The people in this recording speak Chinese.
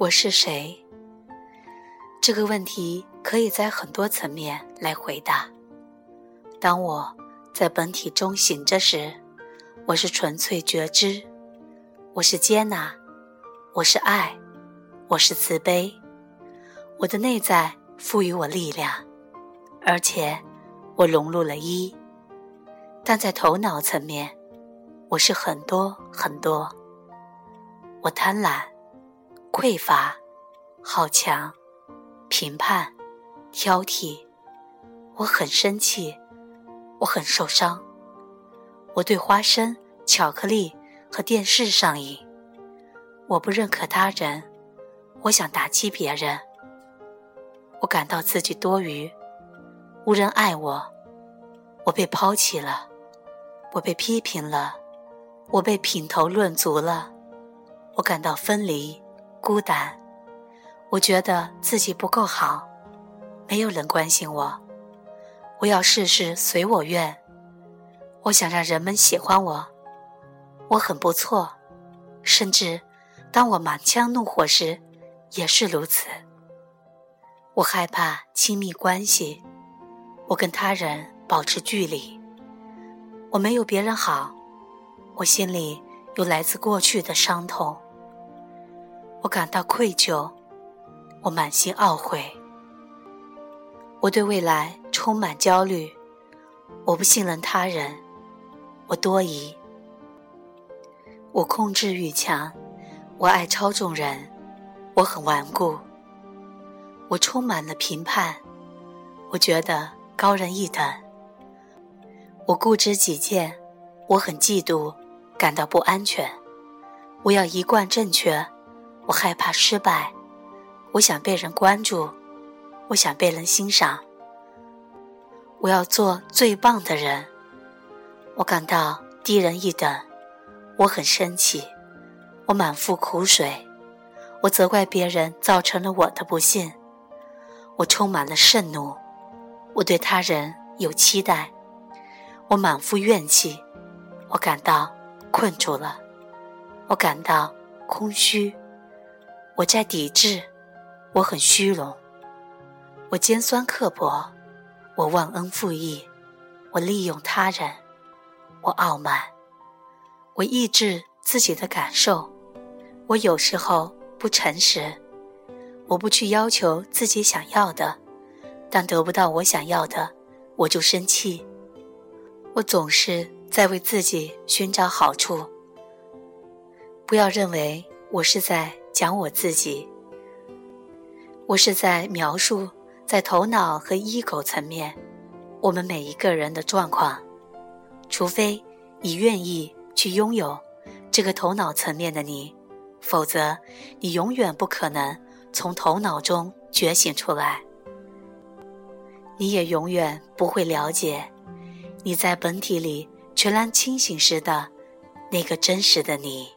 我是谁？这个问题可以在很多层面来回答。当我在本体中醒着时，我是纯粹觉知，我是接纳，我是爱，我是慈悲。我的内在赋予我力量，而且我融入了一。但在头脑层面，我是很多很多。我贪婪、匮乏、好强、评判、挑剔。我很生气，我很受伤。我对花生、巧克力和电视上瘾。我不认可他人，我想打击别人。我感到自己多余，无人爱我，我被抛弃了。我被批评了，我被品头论足了，我感到分离、孤单，我觉得自己不够好，没有人关心我，我要事事随我愿，我想让人们喜欢我，我很不错，甚至当我满腔怒火时，也是如此。我害怕亲密关系，我跟他人保持距离。我没有别人好，我心里有来自过去的伤痛，我感到愧疚，我满心懊悔，我对未来充满焦虑，我不信任他人，我多疑，我控制欲强，我爱操纵人，我很顽固，我充满了评判，我觉得高人一等。我固执己见，我很嫉妒，感到不安全。我要一贯正确，我害怕失败。我想被人关注，我想被人欣赏。我要做最棒的人。我感到低人一等，我很生气，我满腹苦水，我责怪别人造成了我的不幸。我充满了盛怒，我对他人有期待。我满腹怨气，我感到困住了，我感到空虚，我在抵制，我很虚荣，我尖酸刻薄，我忘恩负义，我利用他人，我傲慢，我抑制自己的感受，我有时候不诚实，我不去要求自己想要的，但得不到我想要的，我就生气。我总是在为自己寻找好处。不要认为我是在讲我自己，我是在描述在头脑和 ego 层面我们每一个人的状况。除非你愿意去拥有这个头脑层面的你，否则你永远不可能从头脑中觉醒出来。你也永远不会了解。你在本体里全然清醒时的那个真实的你。